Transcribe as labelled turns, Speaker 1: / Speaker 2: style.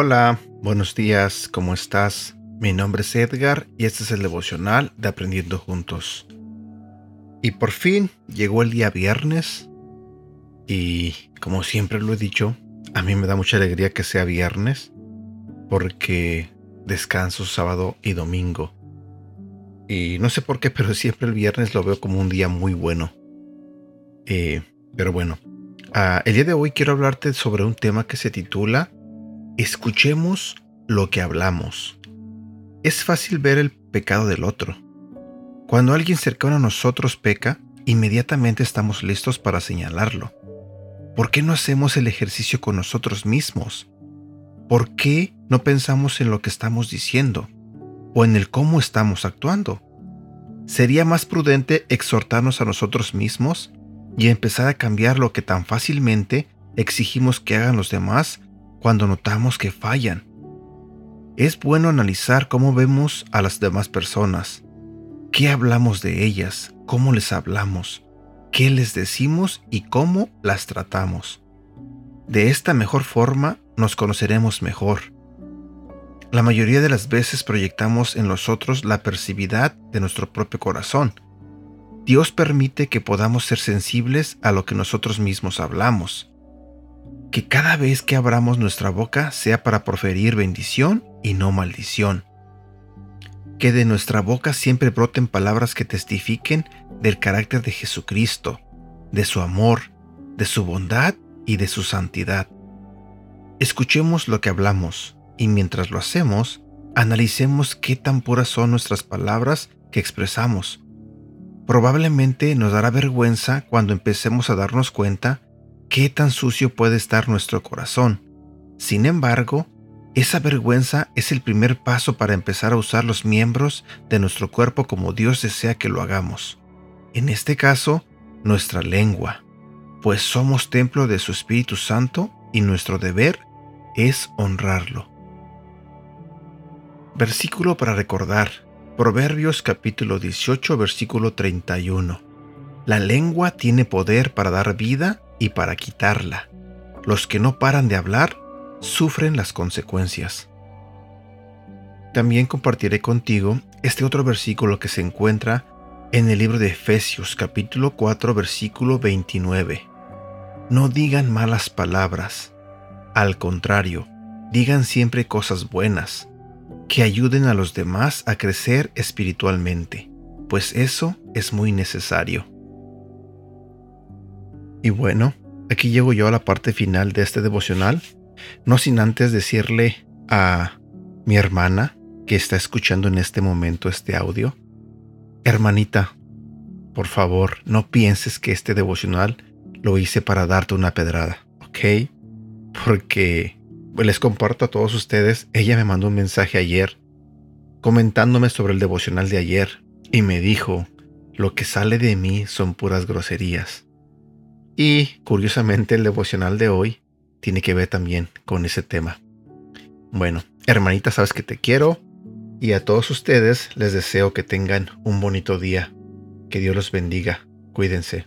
Speaker 1: Hola, buenos días, ¿cómo estás? Mi nombre es Edgar y este es el devocional de Aprendiendo Juntos. Y por fin llegó el día viernes y como siempre lo he dicho, a mí me da mucha alegría que sea viernes porque descanso sábado y domingo. Y no sé por qué, pero siempre el viernes lo veo como un día muy bueno. Eh, pero bueno, ah, el día de hoy quiero hablarte sobre un tema que se titula Escuchemos lo que hablamos. Es fácil ver el pecado del otro. Cuando alguien cercano a nosotros peca, inmediatamente estamos listos para señalarlo. ¿Por qué no hacemos el ejercicio con nosotros mismos? ¿Por qué no pensamos en lo que estamos diciendo o en el cómo estamos actuando? Sería más prudente exhortarnos a nosotros mismos y empezar a cambiar lo que tan fácilmente exigimos que hagan los demás cuando notamos que fallan. Es bueno analizar cómo vemos a las demás personas, qué hablamos de ellas, cómo les hablamos, qué les decimos y cómo las tratamos. De esta mejor forma nos conoceremos mejor. La mayoría de las veces proyectamos en los otros la percividad de nuestro propio corazón. Dios permite que podamos ser sensibles a lo que nosotros mismos hablamos que cada vez que abramos nuestra boca sea para proferir bendición y no maldición. Que de nuestra boca siempre broten palabras que testifiquen del carácter de Jesucristo, de su amor, de su bondad y de su santidad. Escuchemos lo que hablamos y mientras lo hacemos, analicemos qué tan puras son nuestras palabras que expresamos. Probablemente nos dará vergüenza cuando empecemos a darnos cuenta qué tan sucio puede estar nuestro corazón. Sin embargo, esa vergüenza es el primer paso para empezar a usar los miembros de nuestro cuerpo como Dios desea que lo hagamos. En este caso, nuestra lengua, pues somos templo de su Espíritu Santo y nuestro deber es honrarlo. Versículo para recordar. Proverbios capítulo 18 versículo 31. La lengua tiene poder para dar vida y para quitarla. Los que no paran de hablar sufren las consecuencias. También compartiré contigo este otro versículo que se encuentra en el libro de Efesios capítulo 4 versículo 29. No digan malas palabras, al contrario, digan siempre cosas buenas, que ayuden a los demás a crecer espiritualmente, pues eso es muy necesario. Y bueno, aquí llego yo a la parte final de este devocional, no sin antes decirle a mi hermana que está escuchando en este momento este audio, hermanita, por favor, no pienses que este devocional lo hice para darte una pedrada, ¿ok? Porque les comparto a todos ustedes, ella me mandó un mensaje ayer comentándome sobre el devocional de ayer y me dijo, lo que sale de mí son puras groserías. Y curiosamente el devocional de hoy tiene que ver también con ese tema. Bueno, hermanita, sabes que te quiero y a todos ustedes les deseo que tengan un bonito día. Que Dios los bendiga. Cuídense.